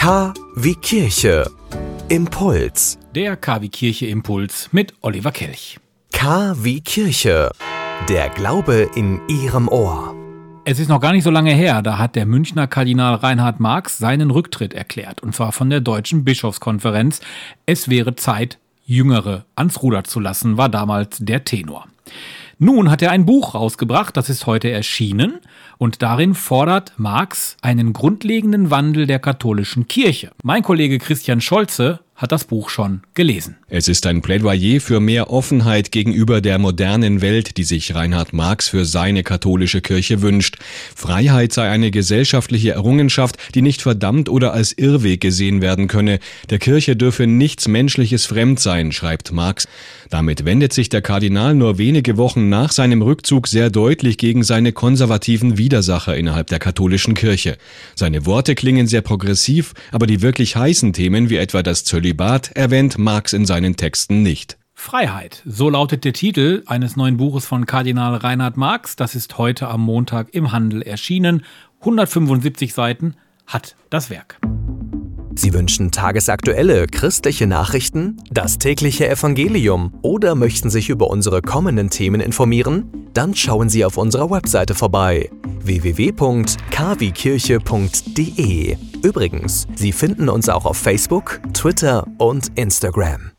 K wie Kirche. Impuls. Der KW Kirche Impuls mit Oliver Kelch. K wie Kirche. Der Glaube in Ihrem Ohr. Es ist noch gar nicht so lange her, da hat der Münchner Kardinal Reinhard Marx seinen Rücktritt erklärt, und zwar von der Deutschen Bischofskonferenz. Es wäre Zeit, Jüngere ans Ruder zu lassen, war damals der Tenor. Nun hat er ein Buch rausgebracht, das ist heute erschienen, und darin fordert Marx einen grundlegenden Wandel der katholischen Kirche. Mein Kollege Christian Scholze hat das Buch schon gelesen. Es ist ein Plädoyer für mehr Offenheit gegenüber der modernen Welt, die sich Reinhard Marx für seine katholische Kirche wünscht. Freiheit sei eine gesellschaftliche Errungenschaft, die nicht verdammt oder als Irrweg gesehen werden könne. Der Kirche dürfe nichts Menschliches fremd sein, schreibt Marx. Damit wendet sich der Kardinal nur wenige Wochen nach seinem Rückzug sehr deutlich gegen seine konservativen Widersacher innerhalb der katholischen Kirche. Seine Worte klingen sehr progressiv, aber die wirklich heißen Themen wie etwa das Zölibat erwähnt Marx in seinen Texten nicht. Freiheit, so lautet der Titel eines neuen Buches von Kardinal Reinhard Marx. Das ist heute am Montag im Handel erschienen. 175 Seiten hat das Werk. Sie wünschen tagesaktuelle christliche Nachrichten, das tägliche Evangelium oder möchten sich über unsere kommenden Themen informieren? Dann schauen Sie auf unserer Webseite vorbei www.kwkirche.de. Übrigens, Sie finden uns auch auf Facebook, Twitter und Instagram.